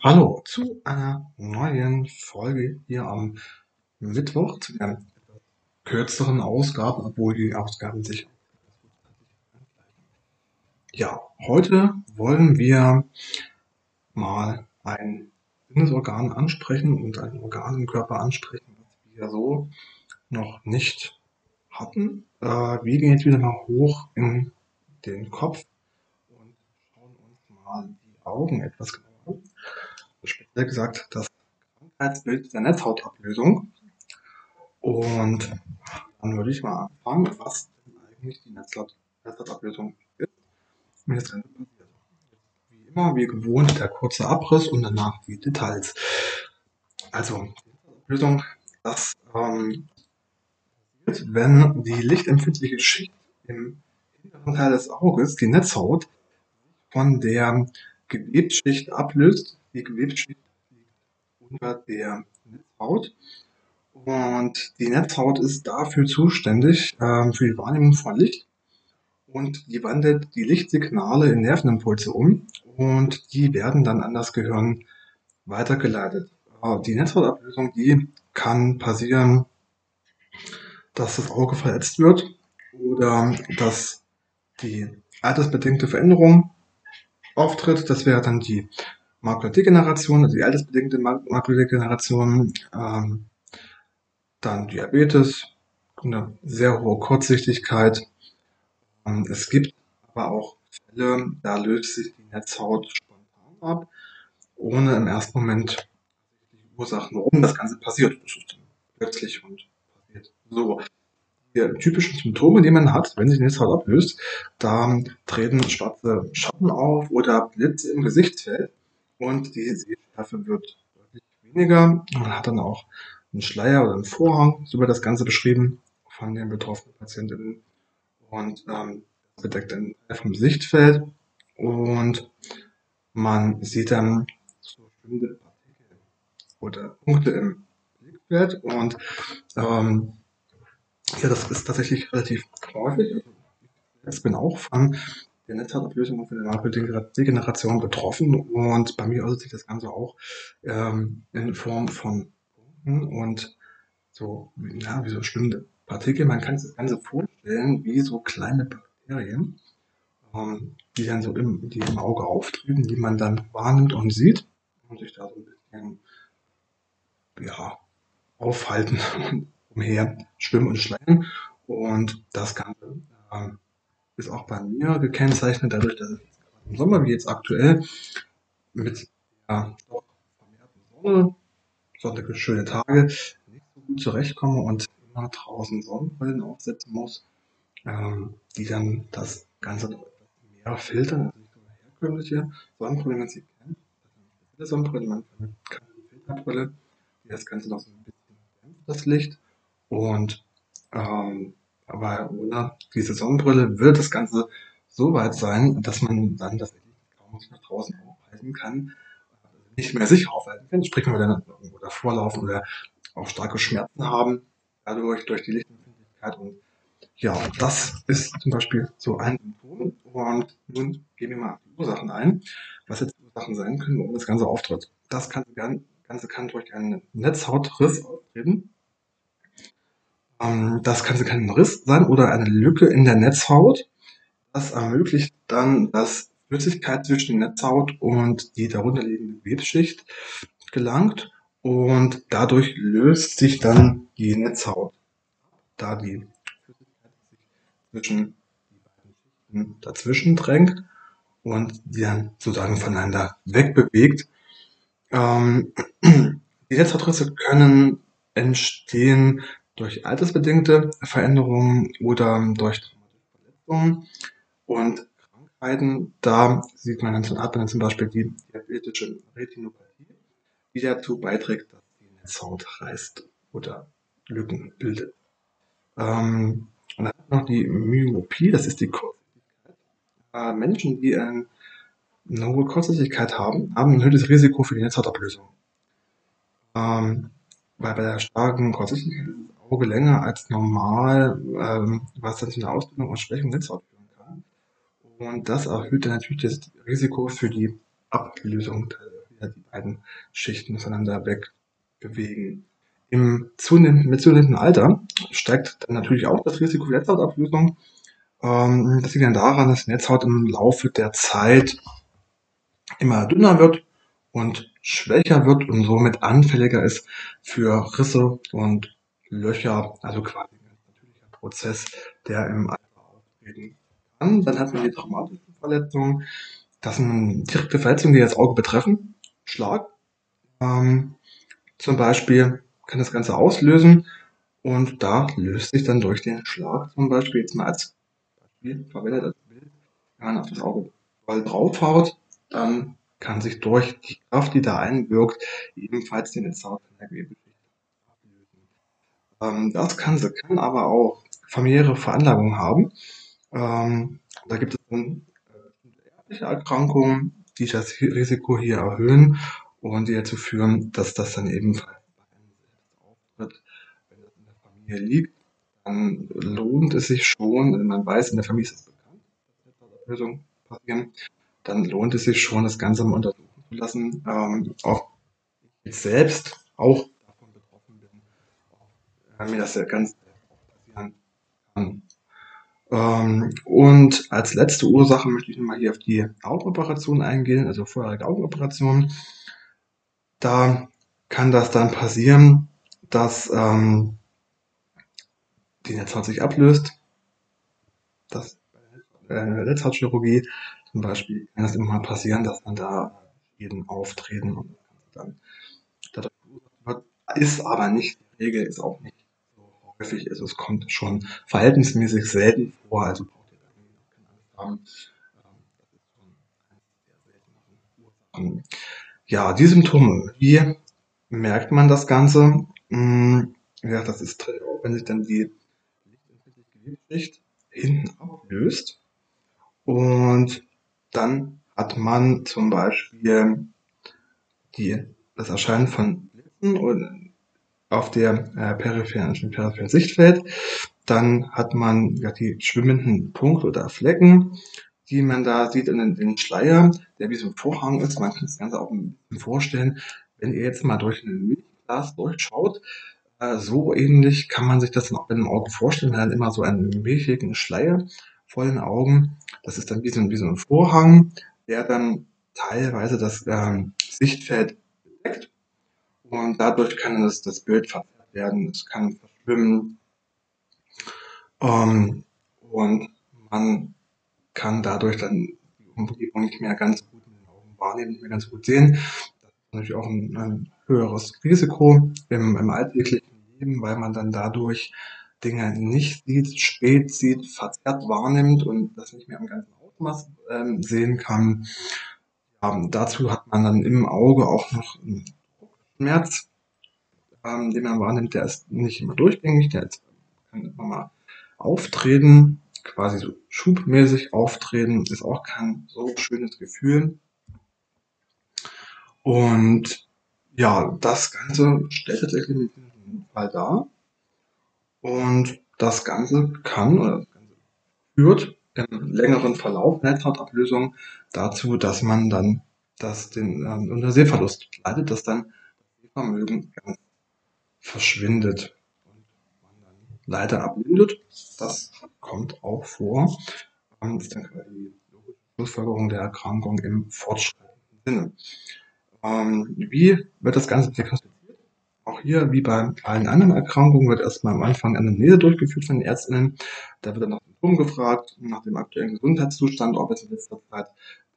Hallo zu einer neuen Folge hier am Mittwoch, zu der kürzeren Ausgabe, obwohl die Ausgaben sich ja, heute wollen wir mal ein Sinnesorgan ansprechen und ein Organ im Körper ansprechen, was wir so noch nicht hatten. Äh, wir gehen jetzt wieder mal hoch in den Kopf und schauen uns mal die Augen etwas genauer. Speziell gesagt das Krankheitsbild der Netzhautablösung. Und dann würde ich mal anfangen, was denn eigentlich die Netzhautablösung ist und das Ganze passiert. Wie immer, wie gewohnt, der kurze Abriss und danach die Details. Also, die Netzhautablösung, das ähm, wenn die lichtempfindliche Schicht im hinteren Teil des Auges, die Netzhaut, von der Gewebsschicht ablöst. Die Gewebsschicht liegt unter der Netzhaut. Und die Netzhaut ist dafür zuständig, ähm, für die Wahrnehmung von Licht. Und die wandelt die Lichtsignale in Nervenimpulse um und die werden dann an das Gehirn weitergeleitet. Äh, die Netzhautablösung, die kann passieren, dass das Auge verletzt wird oder dass die altersbedingte Veränderung auftritt. Das wäre dann die Makuladegeneration, also die altersbedingte Makuladegeneration, ähm, dann Diabetes, eine sehr hohe Kurzsichtigkeit. Ähm, es gibt aber auch Fälle, da löst sich die Netzhaut spontan ab, ohne im ersten Moment die Ursachen, warum das Ganze passiert. Das ist plötzlich und passiert so die typischen Symptome, die man hat, wenn sich die Netzhaut ablöst, da treten schwarze Schatten auf oder Blitze im Gesichtsfeld und die Sehschärfe wird deutlich weniger. Man hat dann auch einen Schleier oder einen Vorhang, so wird das Ganze beschrieben von den betroffenen Patientinnen und ähm, bedeckt Teil vom Sichtfeld und man sieht dann so bestimmte Partikel oder Punkte im Blickfeld und ähm, ja, das ist tatsächlich relativ häufig. Ich bin auch von der Netzhautablösung und von der Makrodegeneration betroffen und bei mir äußert sich das Ganze auch ähm, in Form von und so, ja, wie so schwimmende Partikel. Man kann sich das Ganze vorstellen wie so kleine Bakterien, ähm, die dann so im, die im Auge auftreten, die man dann wahrnimmt und sieht und sich da so ein bisschen ja, aufhalten und umher schwimmen und schleichen. Und das Ganze äh, ist auch bei mir gekennzeichnet, dadurch, dass ich im Sommer, wie jetzt aktuell, mit ja, doch vermehrten Sonne, sonnige, schöne Tage, nicht so gut zurechtkomme und immer draußen Sonnenbrillen aufsetzen muss, ähm, die dann das Ganze noch etwas mehr filtern, also nicht eine herkömmliche Sonnenbrille, wie man sie kennt. Das ist eine Sonnenbrille, man kann eine Filterbrille, die das Ganze noch so ein bisschen dämpft, das Licht. Und ähm, aber ohne diese Sonnenbrille wird das Ganze so weit sein, dass man dann das kaum sich nach draußen aufhalten kann, nicht mehr sicher aufhalten kann, sprich wenn wir dann irgendwo davor laufen oder auch starke Schmerzen haben, dadurch durch die Lichtempfindlichkeit und ja, das ist zum Beispiel so ein Symptom. Und nun gehen wir mal auf die Ursachen ein, was jetzt Ursachen sein können, warum das Ganze auftritt. Das Ganze kann durch einen Netzhautriss auftreten. Ähm, das kann kein Riss sein oder eine Lücke in der Netzhaut. Das ermöglicht dann, dass Flüssigkeit zwischen der Netzhaut und die darunterliegende Gewebsschicht gelangt und dadurch löst sich dann die Netzhaut, da die Flüssigkeit sich zwischen die beiden Schichten dazwischen drängt und die dann sozusagen voneinander wegbewegt. Ähm, die Netzhautrisse können entstehen durch altersbedingte Veränderungen oder durch Verletzungen und Krankheiten. Da sieht man dann hat zum Beispiel die diabetische Retinopathie, die dazu beiträgt, dass die Netzhaut reißt oder Lücken bildet. Ähm, und dann noch die Myopie, das ist die Kurzsichtigkeit. Äh, Menschen, die eine hohe Kurzsichtigkeit haben, haben ein höheres Risiko für die Netzhautablösung. Ähm, weil bei der starken Kurzsichtigkeit ist Auge länger als normal, ähm, was dann zu einer Ausbildung und Schwächung Netzhaut führen kann. Und das erhöht dann natürlich das Risiko für die Ablösung, wieder die beiden Schichten voneinander weg bewegen. Im zunehmenden, mit zunehmendem Alter steigt dann natürlich auch das Risiko für Netzhautablösung. Ähm, das liegt dann daran, dass die Netzhaut im Laufe der Zeit immer dünner wird und schwächer wird und somit anfälliger ist für Risse und Löcher, also quasi ein natürlicher Prozess, der im Alter auftreten kann. Dann hat man die traumatischen Verletzungen. Das sind direkte Verletzungen, die das Auge betreffen. Schlag. Ähm, zum Beispiel kann das Ganze auslösen und da löst sich dann durch den Schlag zum Beispiel jetzt mal als Beispiel verwendet als Bild, wenn man auf das Auge voll draufhaut, dann kann sich durch die Kraft, die da einwirkt, ebenfalls den Netzhaut von der ablösen. Ähm, das Ganze kann aber auch familiäre Veranlagungen haben. Ähm, da gibt es dann äh, erbliche Erkrankungen, die das Risiko hier erhöhen und die dazu führen, dass das dann ebenfalls auftritt, wenn das in der Familie liegt, dann lohnt es sich schon, wenn man weiß, in der Familie ist es bekannt, dass Netzhauterlösungen passieren, dann lohnt es sich schon, das Ganze mal untersuchen zu lassen. Ähm, auch selbst auch äh, mir das ja ganz passieren kann. Ähm, und als letzte Ursache möchte ich mal hier auf die Augenoperation eingehen, also vorherige Augenoperation. Da kann das dann passieren, dass ähm, die Netzhaut sich ablöst. Das bei der Netzhautchirurgie zum Beispiel kann es immer mal passieren, dass man da jeden auftreten und dann dadurch ist aber nicht die Regel, ist auch nicht häufig. Also es kommt schon verhältnismäßig selten vor, also braucht ihr keine Angst haben. Ähm, das ist schon eine Ursache. Ja, die Symptome. Wie merkt man das Ganze? Hm, ja, das ist wenn sich dann die Gewebsschicht hinten ablöst und dann hat man zum Beispiel die, das Erscheinen von Blitzen auf der äh, peripheren, peripheren Sichtfeld. Dann hat man ja die schwimmenden Punkte oder Flecken, die man da sieht in den Schleier, der wie so ein Vorhang ist. Man kann das Ganze auch ein bisschen vorstellen, wenn ihr jetzt mal durch ein Milchglas durchschaut, äh, so ähnlich kann man sich das auch mit dem Auge vorstellen. Hat immer so einen milchigen Schleier vor den Augen. Das ist dann wie so, ein, wie so ein Vorhang, der dann teilweise das ähm, Sichtfeld bedeckt. Und dadurch kann das, das Bild verzerrt werden, es kann verschwimmen. Ähm, und man kann dadurch dann die Umgebung nicht mehr ganz gut mit den Augen wahrnehmen, nicht mehr ganz gut sehen. Das ist natürlich auch ein, ein höheres Risiko im, im alltäglichen Leben, weil man dann dadurch Dinge nicht sieht, spät sieht, verzerrt wahrnimmt und das nicht mehr im ganzen Ausmaß ähm, sehen kann. Ja, dazu hat man dann im Auge auch noch Schmerz, ähm, den man wahrnimmt. Der ist nicht immer durchgängig, der ist, kann immer mal auftreten, quasi so schubmäßig auftreten, ist auch kein so schönes Gefühl. Und ja, das Ganze stellt tatsächlich einen Fall dar. Und das Ganze kann oder das Ganze führt im längeren Verlauf Netzhautablösung dazu, dass man dann das den ähm, unter Sehverlust leidet, dass dann Sehvermögen ganz verschwindet und man dann leider abblindet. Das kommt auch vor. Das ist dann quasi die logische Schlussfolgerung der Erkrankung im fortschreitenden Sinne. Ähm, wie wird das Ganze diagnostiziert? Auch hier, wie bei allen anderen Erkrankungen, wird erstmal am Anfang Anamnese durchgeführt von den Ärztinnen. Da wird dann nach Symptomen gefragt, nach dem aktuellen Gesundheitszustand, ob es in letzter Zeit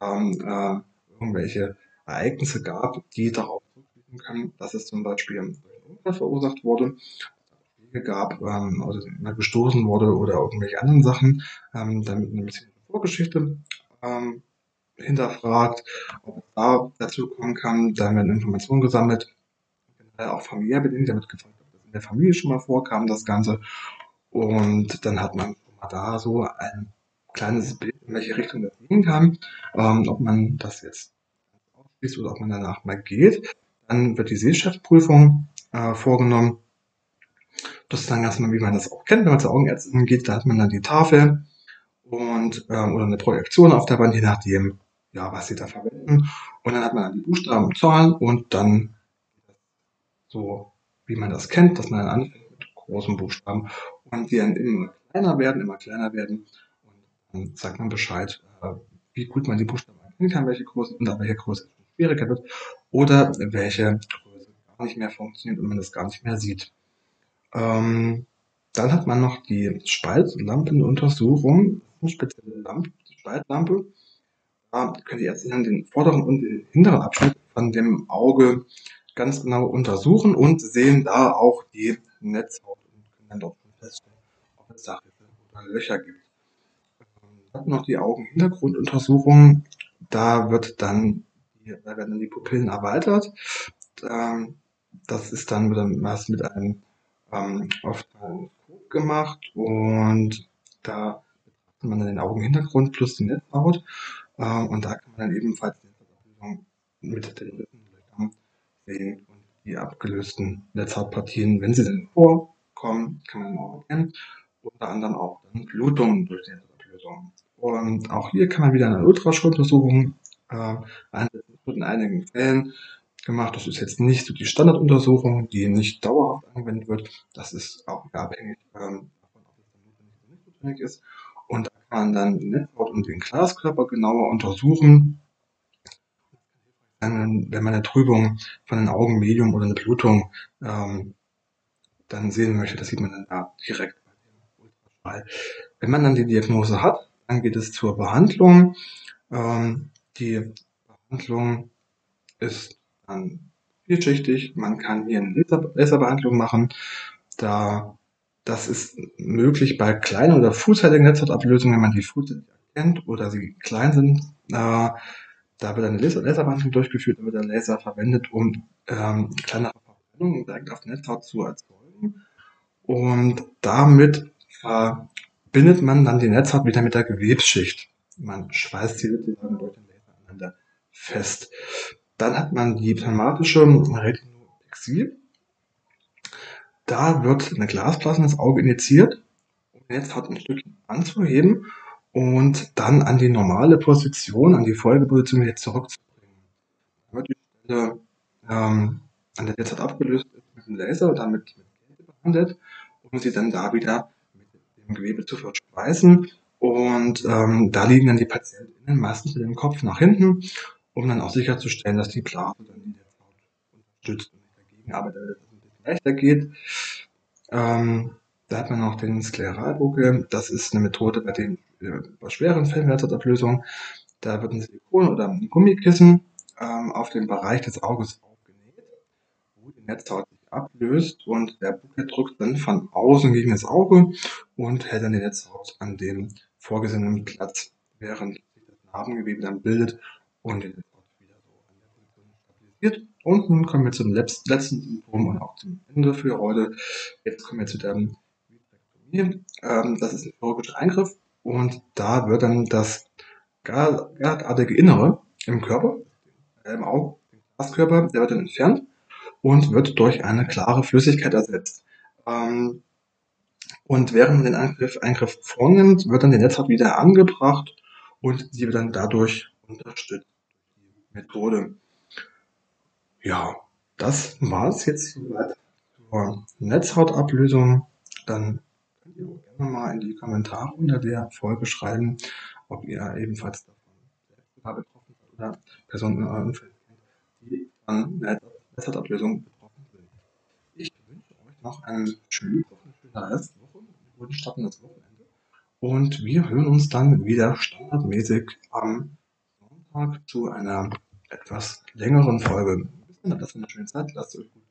ähm, äh, irgendwelche Ereignisse gab, die darauf zurückführen können, dass es zum Beispiel durch einen Unfall verursacht wurde, Schläge gab ähm, oder gestoßen wurde oder irgendwelche anderen Sachen, ähm, damit eine bisschen Vorgeschichte ähm, hinterfragt, ob es da dazu kommen kann, dann werden Informationen gesammelt, auch familiär bedingt, damit gefragt, ob das in der Familie schon mal vorkam, das Ganze. Und dann hat man da so ein kleines Bild, in welche Richtung das gehen kann, ähm, ob man das jetzt ausschließt oder ob man danach mal geht. Dann wird die Sehschaftsprüfung äh, vorgenommen. Das ist dann ganz mal, wie man das auch kennt, wenn man zur Augenärztin geht, da hat man dann die Tafel und ähm, oder eine Projektion auf der Wand, je nachdem, ja, was sie da verwenden. Und dann hat man dann die Buchstaben und Zahlen und dann so, wie man das kennt, dass man dann anfängt mit großen Buchstaben und die dann immer kleiner werden, immer kleiner werden. Und dann sagt man Bescheid, äh, wie gut man die Buchstaben erkennen kann, welche Größe und ab welcher Größe schwieriger wird oder welche Größe gar nicht mehr funktioniert und man das gar nicht mehr sieht. Ähm, dann hat man noch die Spaltlampenuntersuchung, eine spezielle Lampe, Spaltlampe. Da könnt ihr jetzt den vorderen und den hinteren Abschnitt von dem Auge ganz genau untersuchen und sehen da auch die Netzhaut und können dann dort feststellen, ob es da Löcher gibt. Ähm, dann noch die Augenhintergrunduntersuchung. Da wird dann, da werden dann die Pupillen erweitert. Ähm, das ist dann meist mit einem ähm, Ophthalmoskop gemacht und da betrachtet man dann den Augenhintergrund plus die Netzhaut äh, und da kann man dann ebenfalls die mit den Lippenlöchern sehen und die abgelösten Netzhautpartien, wenn sie denn vorkommen, kann man auch erkennen. Unter anderem auch dann Blutungen durch die Netzhautablösung. Und auch hier kann man wieder eine Ultraschalluntersuchung äh, einsetzen. in einigen Fällen gemacht. Das ist jetzt nicht so die Standarduntersuchung, die nicht dauerhaft angewendet wird. Das ist auch abhängig ähm, davon, ob es dann notwendig oder nicht notwendig ist. Und da kann man dann die Netzhaut und den Glaskörper genauer untersuchen. Wenn man eine Trübung von den Augenmedium oder eine Blutung ähm, dann sehen möchte, das sieht man dann da direkt bei dem Ultraschall. Wenn man dann die Diagnose hat, dann geht es zur Behandlung. Ähm, die Behandlung ist dann vielschichtig. Man kann hier eine Laser Laserbehandlung machen. Da, das ist möglich bei kleinen oder frühzeitigen Netzhautablösungen, wenn man die frühzeitig erkennt oder sie klein sind. Äh, da wird eine Laser Laserbehandlung durchgeführt, da wird der Laser verwendet, um ähm, kleinere Verbrennungen direkt auf Netzhaut zu erzeugen. Und damit verbindet man dann die Netzhaut wieder mit der Gewebsschicht. Man schweißt sie sozusagen durch den aneinander fest. Dann hat man die pneumatische Retinopexie. Da wird eine Glasplatte ins Auge injiziert, um jetzt hat ein Stückchen anzuheben und dann an die normale Position, an die Folgeposition wieder zurückzubringen. Dann wird die Stelle ähm, an der derzeit abgelöst ist mit dem Laser oder mit, mit Kälte behandelt, um sie dann da wieder mit dem Gewebe zu verschweißen. Und ähm, da liegen dann die PatientInnen meistens mit dem Kopf nach hinten um dann auch sicherzustellen, dass die Blase dann die Netzhaut unterstützt und nicht dagegen arbeitet, dass es ein bisschen leichter geht. Ähm, da hat man noch den Skleralbuckel. Das ist eine Methode bei den äh, bei schweren Fällen Netzhautablösung. Da wird ein Silikon oder ein Gummikissen ähm, auf den Bereich des Auges aufgenäht, wo die Netzhaut sich ablöst und der Buckel drückt dann von außen gegen das Auge und hält dann die Netzhaut an dem vorgesehenen Platz, während sich das Narbengewebe dann bildet und den Import wieder so an der Position stabilisiert. Und nun kommen wir zum letzten Symptom und auch zum Ende für heute. Jetzt kommen wir zu der Vitrektomie. Ähm, das ist ein chirurgischer Eingriff und da wird dann das gardartige Innere im Körper, äh, im Auge, im Glaskörper, der wird dann entfernt und wird durch eine klare Flüssigkeit ersetzt. Ähm, und während man den Eingriff, Eingriff vornimmt, wird dann die Netzhaut wieder angebracht und sie wird dann dadurch unterstützt die Methode. Ja, das war es jetzt soweit zur Netzhautablösung. Dann könnt ihr auch gerne mal in die Kommentare unter der Folge schreiben, ob ihr ebenfalls davon betroffen seid oder Personen in eurem Umfeld die von Netzhautablösung betroffen sind. Ich wünsche euch noch einen schönen, eine schöne guten Start das Wochenende. Und wir hören uns dann wieder standardmäßig am Sonntag zu einer etwas längeren Folge. Bis dann, habt eine schöne Zeit, lasst euch gut